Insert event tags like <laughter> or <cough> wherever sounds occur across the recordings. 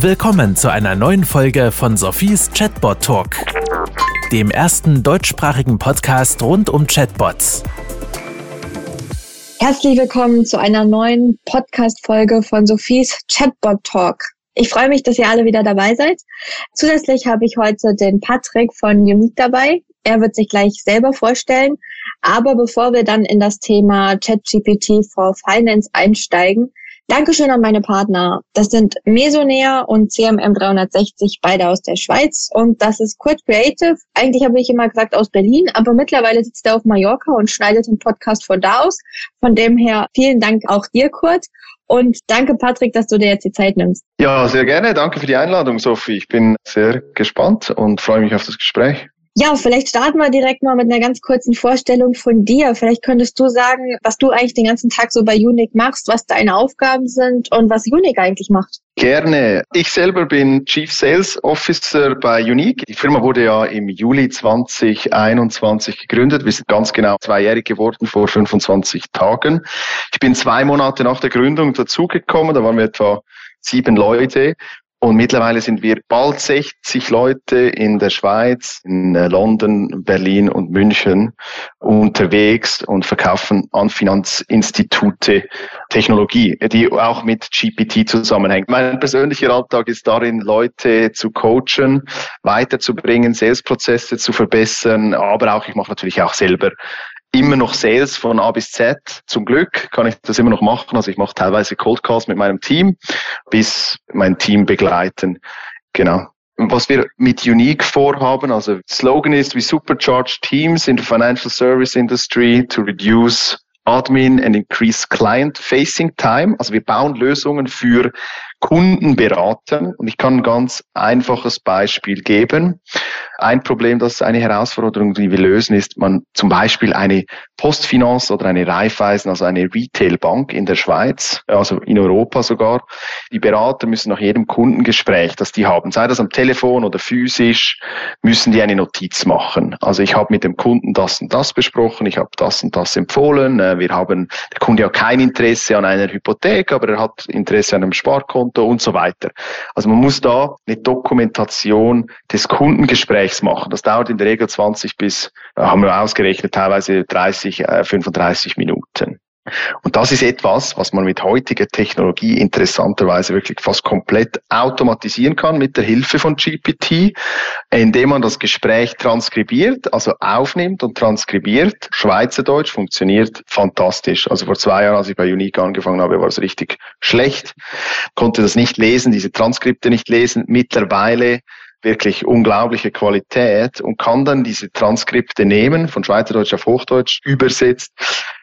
Willkommen zu einer neuen Folge von Sophies Chatbot Talk, dem ersten deutschsprachigen Podcast rund um Chatbots. Herzlich willkommen zu einer neuen Podcast-Folge von Sophies Chatbot Talk. Ich freue mich, dass ihr alle wieder dabei seid. Zusätzlich habe ich heute den Patrick von Unique dabei. Er wird sich gleich selber vorstellen. Aber bevor wir dann in das Thema ChatGPT for Finance einsteigen, Dankeschön an meine Partner. Das sind Mesonair und CMM 360, beide aus der Schweiz. Und das ist Kurt Creative. Eigentlich habe ich immer gesagt aus Berlin, aber mittlerweile sitzt er auf Mallorca und schneidet den Podcast von da aus. Von dem her vielen Dank auch dir, Kurt. Und danke, Patrick, dass du dir jetzt die Zeit nimmst. Ja, sehr gerne. Danke für die Einladung, Sophie. Ich bin sehr gespannt und freue mich auf das Gespräch. Ja, vielleicht starten wir direkt mal mit einer ganz kurzen Vorstellung von dir. Vielleicht könntest du sagen, was du eigentlich den ganzen Tag so bei Unique machst, was deine Aufgaben sind und was Unique eigentlich macht. Gerne. Ich selber bin Chief Sales Officer bei Unique. Die Firma wurde ja im Juli 2021 gegründet. Wir sind ganz genau zweijährig geworden vor 25 Tagen. Ich bin zwei Monate nach der Gründung dazugekommen. Da waren wir etwa sieben Leute und mittlerweile sind wir bald 60 Leute in der Schweiz, in äh, London, Berlin und München unterwegs und verkaufen an Finanzinstitute Technologie, die auch mit GPT zusammenhängt. Mein persönlicher Alltag ist darin, Leute zu coachen, weiterzubringen, Salesprozesse zu verbessern, aber auch, ich mache natürlich auch selber immer noch Sales von A bis Z. Zum Glück kann ich das immer noch machen. Also ich mache teilweise Cold Calls mit meinem Team, bis mein Team begleiten. Genau. Was wir mit Unique vorhaben, also Slogan ist, we supercharge teams in the financial service industry to reduce admin and increase client facing time. Also wir bauen Lösungen für Kunden beraten. Und ich kann ein ganz einfaches Beispiel geben. Ein Problem, das ist eine Herausforderung, die wir lösen, ist man zum Beispiel eine Postfinance oder eine Raiffeisen, also eine Retailbank in der Schweiz, also in Europa sogar. Die Berater müssen nach jedem Kundengespräch, das die haben, sei das am Telefon oder physisch, müssen die eine Notiz machen. Also ich habe mit dem Kunden das und das besprochen, ich habe das und das empfohlen. Äh, wir haben, der Kunde hat kein Interesse an einer Hypothek, aber er hat Interesse an einem Sparkonto Konto und so weiter. Also man muss da eine Dokumentation des Kundengesprächs machen. Das dauert in der Regel 20 bis, äh, haben wir ausgerechnet, teilweise 30, 35 äh, Minuten. Und das ist etwas, was man mit heutiger Technologie interessanterweise wirklich fast komplett automatisieren kann mit der Hilfe von GPT, indem man das Gespräch transkribiert, also aufnimmt und transkribiert. Schweizerdeutsch funktioniert fantastisch. Also vor zwei Jahren, als ich bei Unique angefangen habe, war es richtig schlecht, konnte das nicht lesen, diese Transkripte nicht lesen. Mittlerweile wirklich unglaubliche Qualität und kann dann diese Transkripte nehmen, von Schweizerdeutsch auf Hochdeutsch übersetzt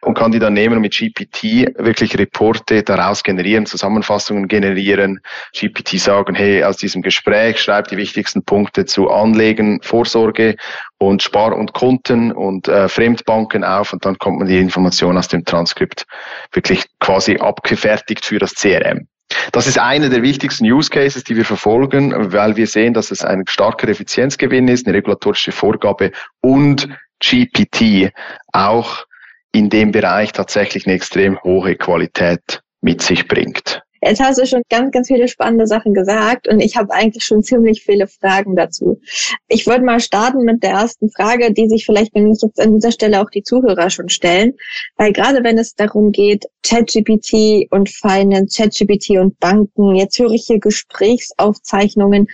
und kann die dann nehmen und mit GPT wirklich Reporte daraus generieren, Zusammenfassungen generieren, GPT sagen, hey, aus diesem Gespräch schreib die wichtigsten Punkte zu Anlegen, Vorsorge und Spar- und Konten und äh, Fremdbanken auf und dann kommt man die Information aus dem Transkript wirklich quasi abgefertigt für das CRM. Das ist einer der wichtigsten Use Cases, die wir verfolgen, weil wir sehen, dass es ein starker Effizienzgewinn ist, eine regulatorische Vorgabe und GPT auch in dem Bereich tatsächlich eine extrem hohe Qualität mit sich bringt. Jetzt hast du schon ganz, ganz viele spannende Sachen gesagt und ich habe eigentlich schon ziemlich viele Fragen dazu. Ich würde mal starten mit der ersten Frage, die sich vielleicht nämlich jetzt an dieser Stelle auch die Zuhörer schon stellen, weil gerade wenn es darum geht, ChatGPT und Finance, ChatGPT und Banken, jetzt höre ich hier Gesprächsaufzeichnungen,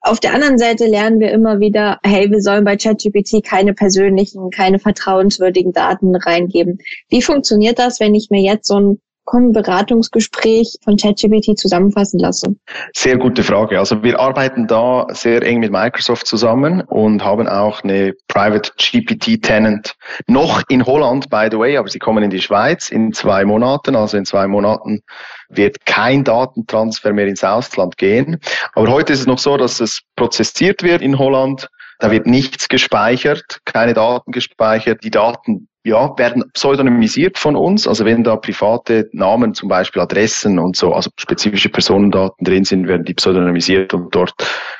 auf der anderen Seite lernen wir immer wieder, hey, wir sollen bei ChatGPT keine persönlichen, keine vertrauenswürdigen Daten reingeben. Wie funktioniert das, wenn ich mir jetzt so ein Kundenberatungsgespräch von ChatGPT zusammenfassen lasse? Sehr gute Frage. Also wir arbeiten da sehr eng mit Microsoft zusammen und haben auch eine Private GPT Tenant noch in Holland, by the way, aber sie kommen in die Schweiz in zwei Monaten. Also in zwei Monaten wird kein Datentransfer mehr ins Ausland gehen. Aber heute ist es noch so, dass es prozessiert wird in Holland. Da wird nichts gespeichert, keine Daten gespeichert. Die Daten ja, werden pseudonymisiert von uns. Also wenn da private Namen, zum Beispiel Adressen und so, also spezifische Personendaten drin sind, werden die pseudonymisiert und dort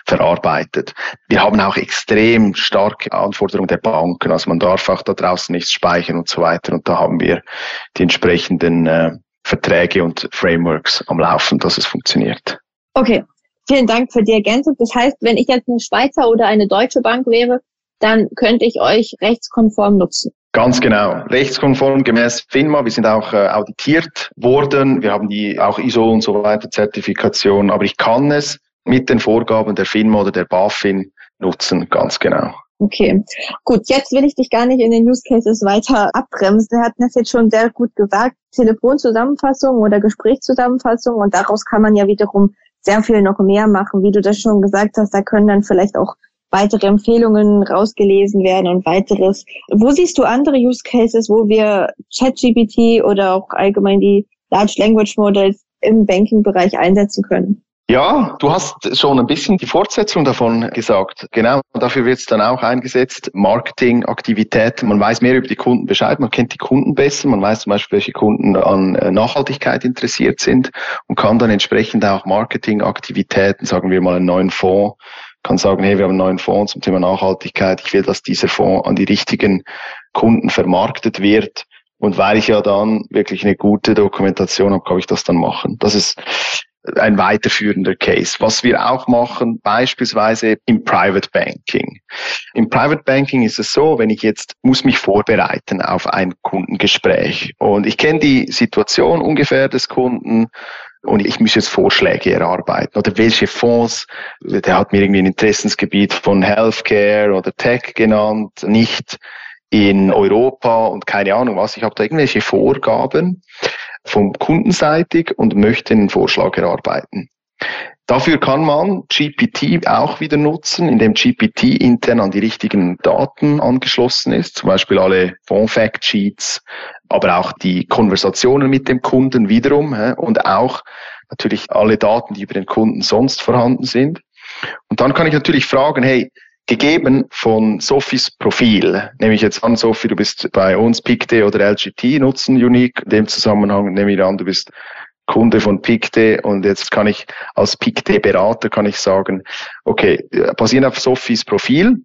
verarbeitet. Wir haben auch extrem starke Anforderungen der Banken. Also man darf auch da draußen nichts speichern und so weiter. Und da haben wir die entsprechenden äh, Verträge und Frameworks am Laufen, dass es funktioniert. Okay, Vielen Dank für die Ergänzung. Das heißt, wenn ich jetzt eine Schweizer oder eine deutsche Bank wäre, dann könnte ich euch rechtskonform nutzen. Ganz genau. Rechtskonform gemäß FINMA. Wir sind auch äh, auditiert worden. Wir haben die auch ISO und so weiter Zertifikation. Aber ich kann es mit den Vorgaben der FINMA oder der BaFin nutzen. Ganz genau. Okay, gut. Jetzt will ich dich gar nicht in den Use Cases weiter abbremsen. Wir hatten das jetzt schon sehr gut gesagt. Telefonzusammenfassung oder Gesprächszusammenfassung und daraus kann man ja wiederum sehr viel noch mehr machen, wie du das schon gesagt hast. Da können dann vielleicht auch weitere Empfehlungen rausgelesen werden und weiteres. Wo siehst du andere Use Cases, wo wir ChatGPT oder auch allgemein die Large Language Models im Banking-Bereich einsetzen können? Ja, du hast schon ein bisschen die Fortsetzung davon gesagt. Genau, dafür wird es dann auch eingesetzt. Marketingaktivität, man weiß mehr über die Kunden Bescheid, man kennt die Kunden besser, man weiß zum Beispiel, welche Kunden an äh, Nachhaltigkeit interessiert sind und kann dann entsprechend auch Marketingaktivitäten, sagen wir mal einen neuen Fonds, kann sagen, hey, wir haben einen neuen Fonds zum Thema Nachhaltigkeit, ich will, dass dieser Fonds an die richtigen Kunden vermarktet wird. Und weil ich ja dann wirklich eine gute Dokumentation habe, kann ich das dann machen. Das ist ein weiterführender Case. Was wir auch machen, beispielsweise im Private Banking. Im Private Banking ist es so, wenn ich jetzt muss mich vorbereiten auf ein Kundengespräch und ich kenne die Situation ungefähr des Kunden und ich muss jetzt Vorschläge erarbeiten oder welche Fonds, der hat mir irgendwie ein Interessensgebiet von Healthcare oder Tech genannt, nicht in Europa und keine Ahnung was. Ich habe da irgendwelche Vorgaben vom Kundenseitig und möchte einen Vorschlag erarbeiten. Dafür kann man GPT auch wieder nutzen, indem GPT intern an die richtigen Daten angeschlossen ist, zum Beispiel alle Fond-Fact Sheets, aber auch die Konversationen mit dem Kunden wiederum und auch natürlich alle Daten, die über den Kunden sonst vorhanden sind. Und dann kann ich natürlich fragen, hey, gegeben von Sophies Profil, nehme ich jetzt an, Sophie, du bist bei uns PICTE oder LGT nutzen Unique. In dem Zusammenhang nehme ich an, du bist Kunde von PICTE und jetzt kann ich als PICTE-Berater kann ich sagen, okay, basierend auf Sophies Profil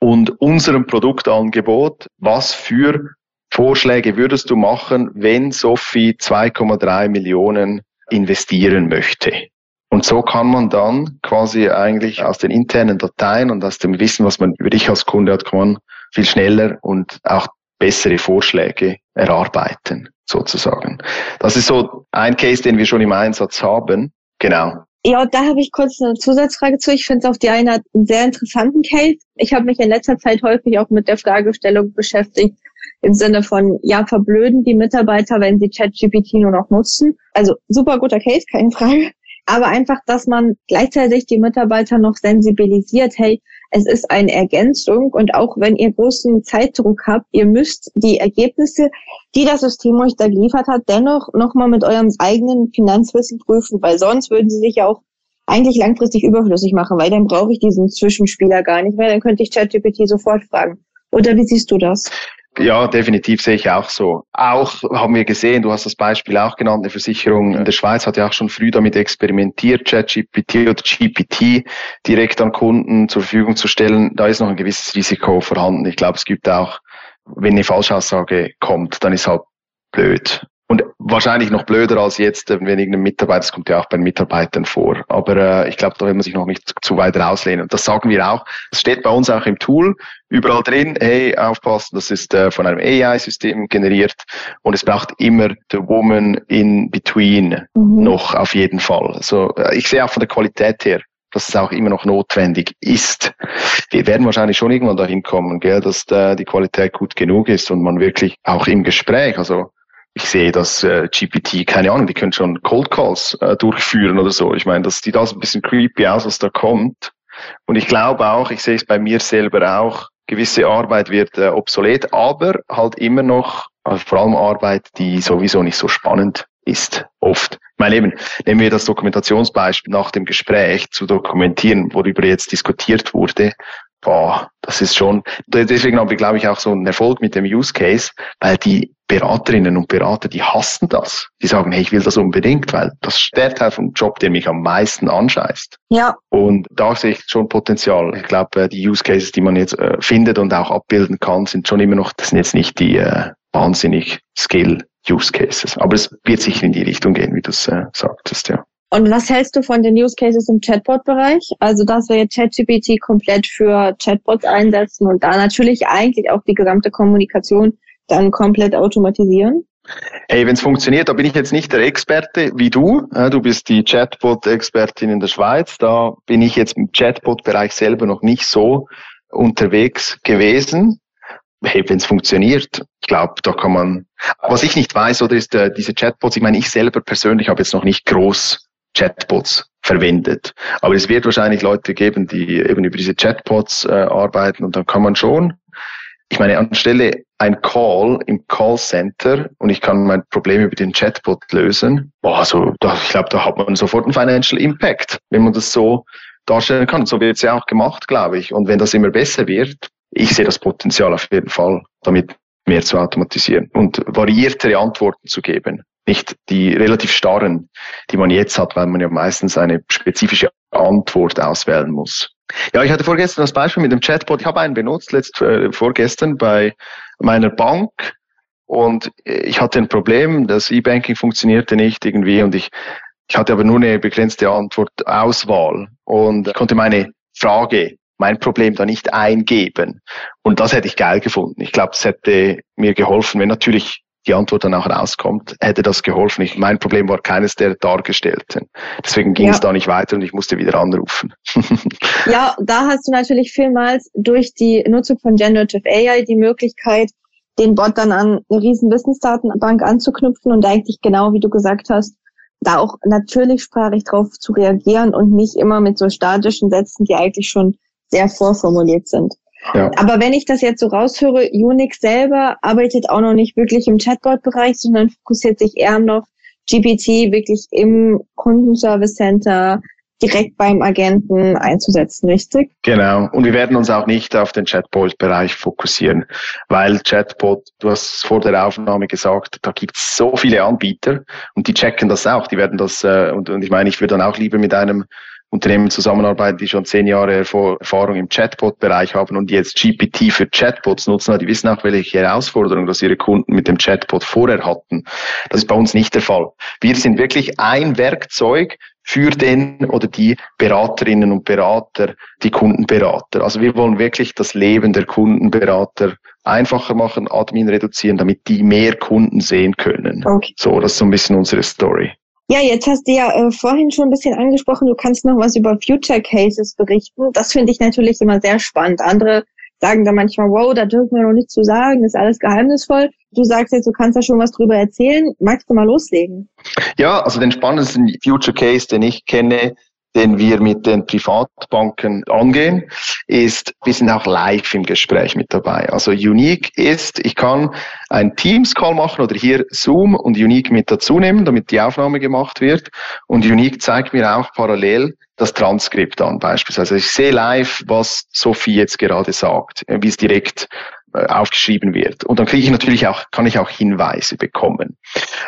und unserem Produktangebot, was für Vorschläge würdest du machen, wenn Sophie 2,3 Millionen investieren möchte? Und so kann man dann quasi eigentlich aus den internen Dateien und aus dem Wissen, was man über dich als Kunde hat, kann man viel schneller und auch bessere Vorschläge erarbeiten, sozusagen. Das ist so ein Case, den wir schon im Einsatz haben. Genau. Ja, da habe ich kurz eine Zusatzfrage zu. Ich finde es auf die eine Art einen sehr interessanten Case. Ich habe mich in letzter Zeit häufig auch mit der Fragestellung beschäftigt, im Sinne von, ja, verblöden die Mitarbeiter, wenn sie ChatGPT nur noch nutzen. Also super guter Case, keine Frage aber einfach, dass man gleichzeitig die Mitarbeiter noch sensibilisiert, hey, es ist eine Ergänzung und auch wenn ihr großen Zeitdruck habt, ihr müsst die Ergebnisse, die das System euch da geliefert hat, dennoch nochmal mit eurem eigenen Finanzwissen prüfen, weil sonst würden sie sich ja auch eigentlich langfristig überflüssig machen, weil dann brauche ich diesen Zwischenspieler gar nicht mehr, dann könnte ich ChatGPT sofort fragen. Oder wie siehst du das? Ja, definitiv sehe ich auch so. Auch haben wir gesehen, du hast das Beispiel auch genannt, eine Versicherung in der Schweiz hat ja auch schon früh damit experimentiert, ChatGPT oder GPT direkt an Kunden zur Verfügung zu stellen. Da ist noch ein gewisses Risiko vorhanden. Ich glaube, es gibt auch, wenn eine Falschaussage kommt, dann ist halt blöd. Und wahrscheinlich noch blöder als jetzt, äh, wenn irgendein Mitarbeiter, das kommt ja auch bei Mitarbeitern vor. Aber äh, ich glaube, da will man sich noch nicht zu weit rauslehnen. Und das sagen wir auch. Das steht bei uns auch im Tool überall drin. Hey, aufpassen, das ist äh, von einem AI-System generiert. Und es braucht immer the woman in between mhm. noch auf jeden Fall. Also ich sehe auch von der Qualität her, dass es auch immer noch notwendig ist. Wir werden wahrscheinlich schon irgendwann dahin kommen, gell, dass äh, die Qualität gut genug ist und man wirklich auch im Gespräch, also ich sehe, dass äh, GPT, keine Ahnung, die können schon Cold Calls äh, durchführen oder so. Ich meine, das sieht alles ein bisschen creepy aus, was da kommt. Und ich glaube auch, ich sehe es bei mir selber auch, gewisse Arbeit wird äh, obsolet, aber halt immer noch, also vor allem Arbeit, die sowieso nicht so spannend ist, oft. Ich meine eben, nehmen wir das Dokumentationsbeispiel nach dem Gespräch zu dokumentieren, worüber jetzt diskutiert wurde, boah, das ist schon, deswegen haben wir, glaube ich, auch so einen Erfolg mit dem Use Case, weil die Beraterinnen und Berater, die hassen das. Die sagen, hey, ich will das unbedingt, weil das ist der Teil vom Job, der mich am meisten anscheißt. Ja. Und da sehe ich schon Potenzial. Ich glaube, äh, die Use Cases, die man jetzt äh, findet und auch abbilden kann, sind schon immer noch, das sind jetzt nicht die äh, wahnsinnig Skill Use Cases. Aber es wird sicher in die Richtung gehen, wie du es äh, sagtest, ja. Und was hältst du von den Use Cases im Chatbot-Bereich? Also, dass wir ChatGPT komplett für Chatbots einsetzen und da natürlich eigentlich auch die gesamte Kommunikation dann komplett automatisieren? Hey, wenn es funktioniert, da bin ich jetzt nicht der Experte wie du. Du bist die Chatbot-Expertin in der Schweiz. Da bin ich jetzt im Chatbot-Bereich selber noch nicht so unterwegs gewesen. Hey, wenn es funktioniert, ich glaube, da kann man. Was ich nicht weiß, oder ist äh, diese Chatbots. Ich meine, ich selber persönlich habe jetzt noch nicht groß Chatbots verwendet. Aber es wird wahrscheinlich Leute geben, die eben über diese Chatbots äh, arbeiten und dann kann man schon, ich meine, anstelle ein Call im Callcenter und ich kann mein Problem über den Chatbot lösen, boah, so, da, ich glaube, da hat man sofort einen Financial Impact, wenn man das so darstellen kann. So wird es ja auch gemacht, glaube ich. Und wenn das immer besser wird, ich sehe das Potenzial auf jeden Fall, damit mehr zu automatisieren und variiertere Antworten zu geben nicht die relativ starren, die man jetzt hat, weil man ja meistens eine spezifische Antwort auswählen muss. Ja, ich hatte vorgestern das Beispiel mit dem Chatbot. Ich habe einen benutzt, letzt, äh, vorgestern bei meiner Bank und ich hatte ein Problem, das E-Banking funktionierte nicht irgendwie und ich, ich hatte aber nur eine begrenzte Antwortauswahl und konnte meine Frage mein Problem da nicht eingeben. Und das hätte ich geil gefunden. Ich glaube, es hätte mir geholfen, wenn natürlich die Antwort dann auch rauskommt, hätte das geholfen. Ich, mein Problem war keines der Dargestellten. Deswegen ging ja. es da nicht weiter und ich musste wieder anrufen. <laughs> ja, da hast du natürlich vielmals durch die Nutzung von Generative AI die Möglichkeit, den Bot dann an eine riesen Wissensdatenbank anzuknüpfen und eigentlich genau wie du gesagt hast, da auch natürlich sprachlich drauf zu reagieren und nicht immer mit so statischen Sätzen, die eigentlich schon sehr vorformuliert sind. Ja. Aber wenn ich das jetzt so raushöre, Unix selber arbeitet auch noch nicht wirklich im Chatbot-Bereich, sondern fokussiert sich eher noch GPT wirklich im Kundenservice Center direkt beim Agenten einzusetzen, richtig? Genau. Und wir werden uns auch nicht auf den Chatbot-Bereich fokussieren, weil Chatbot, du hast vor der Aufnahme gesagt, da gibt es so viele Anbieter und die checken das auch. Die werden das, äh, und, und ich meine, ich würde dann auch lieber mit einem Unternehmen zusammenarbeiten, die schon zehn Jahre Erfahrung im Chatbot-Bereich haben und jetzt GPT für Chatbots nutzen, die wissen auch, welche Herausforderungen das ihre Kunden mit dem Chatbot vorher hatten. Das ist bei uns nicht der Fall. Wir sind wirklich ein Werkzeug für den oder die Beraterinnen und Berater, die Kundenberater. Also wir wollen wirklich das Leben der Kundenberater einfacher machen, Admin reduzieren, damit die mehr Kunden sehen können. Okay. So, das ist so ein bisschen unsere Story. Ja, jetzt hast du ja äh, vorhin schon ein bisschen angesprochen, du kannst noch was über Future Cases berichten. Das finde ich natürlich immer sehr spannend. Andere sagen da manchmal, wow, da dürfen wir noch nichts zu sagen, ist alles geheimnisvoll. Du sagst jetzt, du kannst da schon was drüber erzählen. Magst du mal loslegen? Ja, also den spannendsten Future Case, den ich kenne, den wir mit den Privatbanken angehen, ist, wir sind auch live im Gespräch mit dabei. Also Unique ist, ich kann ein Teams-Call machen oder hier Zoom und Unique mit dazu nehmen, damit die Aufnahme gemacht wird. Und Unique zeigt mir auch parallel das Transkript an beispielsweise. Also ich sehe live, was Sophie jetzt gerade sagt, wie es direkt äh, aufgeschrieben wird. Und dann kriege ich natürlich auch, kann ich auch Hinweise bekommen.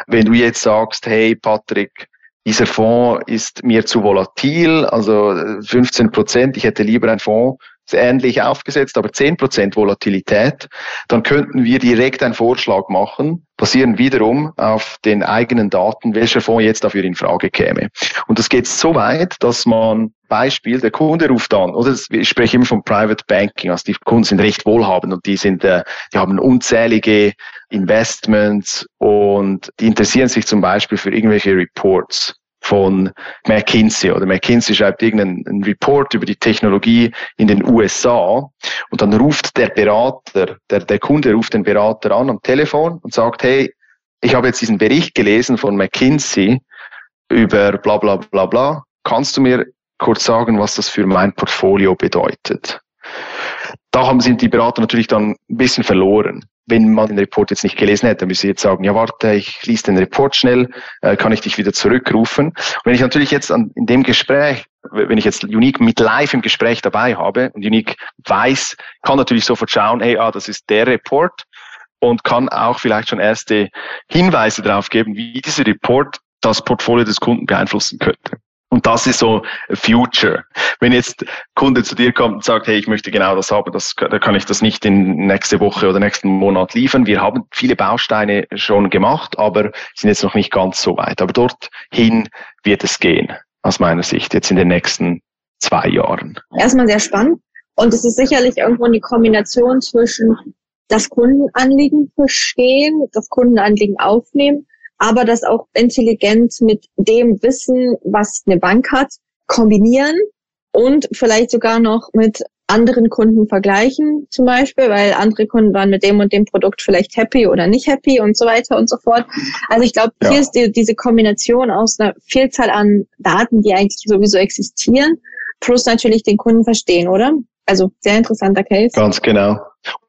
Wenn du jetzt sagst, hey Patrick, dieser Fonds ist mir zu volatil, also 15 Prozent, ich hätte lieber einen Fonds ähnlich aufgesetzt, aber 10 Prozent Volatilität, dann könnten wir direkt einen Vorschlag machen, basieren wiederum auf den eigenen Daten, welcher Fonds jetzt dafür in Frage käme. Und das geht so weit, dass man Beispiel, der Kunde ruft an, oder? Ich spreche immer von Private Banking, also die Kunden sind recht wohlhabend und die sind, äh, die haben unzählige Investments und die interessieren sich zum Beispiel für irgendwelche Reports von McKinsey oder McKinsey schreibt irgendeinen Report über die Technologie in den USA und dann ruft der Berater, der, der Kunde ruft den Berater an am Telefon und sagt, hey, ich habe jetzt diesen Bericht gelesen von McKinsey über bla bla bla bla. Kannst du mir kurz sagen, was das für mein Portfolio bedeutet? Da haben sind die Berater natürlich dann ein bisschen verloren wenn man den Report jetzt nicht gelesen hätte, dann müsste ich jetzt sagen, ja warte, ich lese den Report schnell, äh, kann ich dich wieder zurückrufen. Und wenn ich natürlich jetzt an, in dem Gespräch, wenn ich jetzt Unique mit live im Gespräch dabei habe und Unique weiß, kann natürlich sofort schauen, hey, ah, das ist der Report und kann auch vielleicht schon erste Hinweise darauf geben, wie dieser Report das Portfolio des Kunden beeinflussen könnte. Und das ist so Future. Wenn jetzt Kunde zu dir kommt und sagt, hey, ich möchte genau das haben, das, da kann ich das nicht in nächste Woche oder nächsten Monat liefern. Wir haben viele Bausteine schon gemacht, aber sind jetzt noch nicht ganz so weit. Aber dorthin wird es gehen, aus meiner Sicht, jetzt in den nächsten zwei Jahren. Erstmal sehr spannend. Und es ist sicherlich irgendwo eine Kombination zwischen das Kundenanliegen verstehen, das Kundenanliegen aufnehmen aber das auch intelligent mit dem Wissen, was eine Bank hat, kombinieren und vielleicht sogar noch mit anderen Kunden vergleichen, zum Beispiel, weil andere Kunden waren mit dem und dem Produkt vielleicht happy oder nicht happy und so weiter und so fort. Also ich glaube, ja. hier ist die, diese Kombination aus einer Vielzahl an Daten, die eigentlich sowieso existieren, plus natürlich den Kunden verstehen, oder? Also sehr interessanter Case. Ganz genau.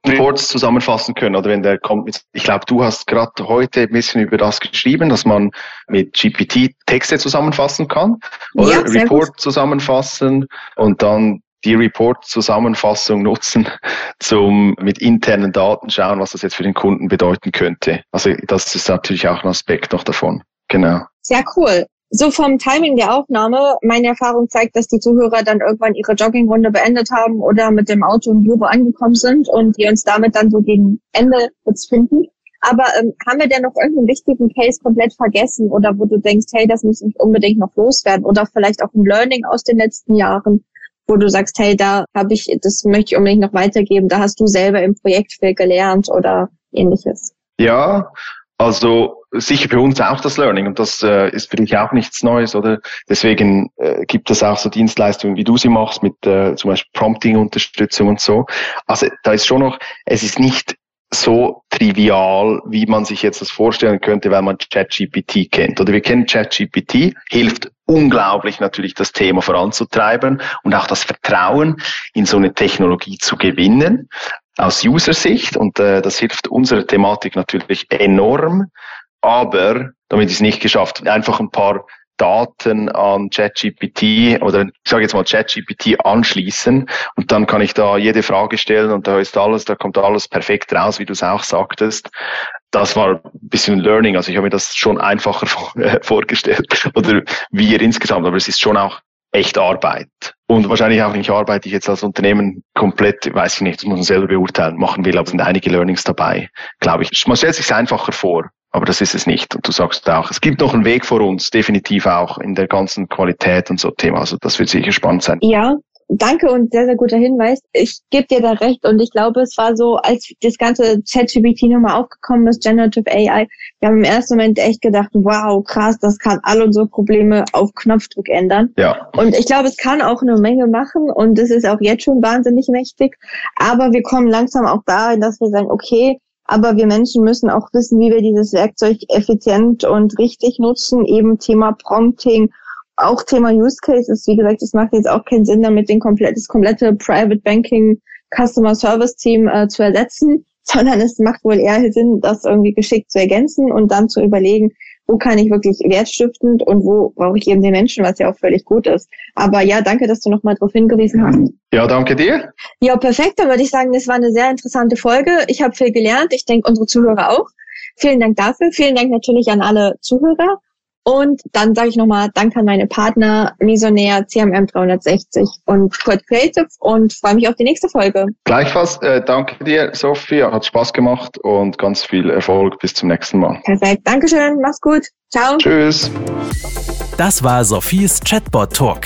Reports zusammenfassen können oder wenn der kommt mit, ich glaube, du hast gerade heute ein bisschen über das geschrieben, dass man mit GPT Texte zusammenfassen kann oder ja, Report gut. zusammenfassen und dann die Report-Zusammenfassung nutzen, <laughs> zum mit internen Daten schauen, was das jetzt für den Kunden bedeuten könnte. Also das ist natürlich auch ein Aspekt noch davon. Genau. Sehr cool. So vom Timing der Aufnahme, meine Erfahrung zeigt, dass die Zuhörer dann irgendwann ihre Joggingrunde beendet haben oder mit dem Auto im Büro angekommen sind und wir uns damit dann so gegen Ende jetzt finden. Aber ähm, haben wir denn noch irgendeinen wichtigen Case komplett vergessen oder wo du denkst, hey, das muss nicht unbedingt noch loswerden oder vielleicht auch ein Learning aus den letzten Jahren, wo du sagst, hey, da habe ich, das möchte ich unbedingt noch weitergeben, da hast du selber im Projekt viel gelernt oder ähnliches? Ja, also sicher für uns auch das Learning und das äh, ist für dich auch nichts Neues, oder? Deswegen äh, gibt es auch so Dienstleistungen, wie du sie machst, mit äh, zum Beispiel Prompting-Unterstützung und so. Also da ist schon noch, es ist nicht so trivial, wie man sich jetzt das vorstellen könnte, weil man ChatGPT kennt. Oder wir kennen ChatGPT, hilft unglaublich natürlich das Thema voranzutreiben und auch das Vertrauen in so eine Technologie zu gewinnen aus User-Sicht und äh, das hilft unserer Thematik natürlich enorm, aber damit ist es nicht geschafft, einfach ein paar Daten an ChatGPT oder ich sage jetzt mal ChatGPT anschließen und dann kann ich da jede Frage stellen und da ist alles, da kommt alles perfekt raus, wie du es auch sagtest. Das war ein bisschen Learning, also ich habe mir das schon einfacher <laughs> vorgestellt oder wir insgesamt, aber es ist schon auch echt Arbeit. Und wahrscheinlich auch nicht Arbeit, die ich jetzt als Unternehmen komplett, weiß ich nicht, das muss man selber beurteilen, machen will, aber es sind einige Learnings dabei, glaube ich. Man stellt sich einfacher vor, aber das ist es nicht. Und du sagst auch, es gibt noch einen Weg vor uns, definitiv auch in der ganzen Qualität und so Thema. Also das wird sicher spannend sein. Ja, danke und sehr, sehr guter Hinweis. Ich gebe dir da recht und ich glaube, es war so, als das ganze ChatGPT nochmal aufgekommen ist, Generative AI, wir haben im ersten Moment echt gedacht, wow, krass, das kann all unsere Probleme auf Knopfdruck ändern. Ja. Und ich glaube, es kann auch eine Menge machen und es ist auch jetzt schon wahnsinnig mächtig. Aber wir kommen langsam auch dahin, dass wir sagen, okay, aber wir Menschen müssen auch wissen, wie wir dieses Werkzeug effizient und richtig nutzen. Eben Thema Prompting, auch Thema Use Cases, wie gesagt, es macht jetzt auch keinen Sinn, damit den komplett, das komplette Private Banking Customer Service Team äh, zu ersetzen, <laughs> sondern es macht wohl eher Sinn, das irgendwie geschickt zu ergänzen und dann zu überlegen, wo kann ich wirklich wertstiftend und wo brauche ich eben den Menschen, was ja auch völlig gut ist. Aber ja, danke, dass du nochmal darauf hingewiesen hast. Ja, danke dir. Ja, perfekt. Dann würde ich sagen, das war eine sehr interessante Folge. Ich habe viel gelernt. Ich denke, unsere Zuhörer auch. Vielen Dank dafür. Vielen Dank natürlich an alle Zuhörer. Und dann sage ich nochmal Danke an meine Partner Mesonair, CMM 360 und Code Creative und freue mich auf die nächste Folge. Gleichfalls, äh, danke dir, Sophie, hat Spaß gemacht und ganz viel Erfolg. Bis zum nächsten Mal. Perfekt, Dankeschön, mach's gut. Ciao. Tschüss. Das war Sophies Chatbot Talk.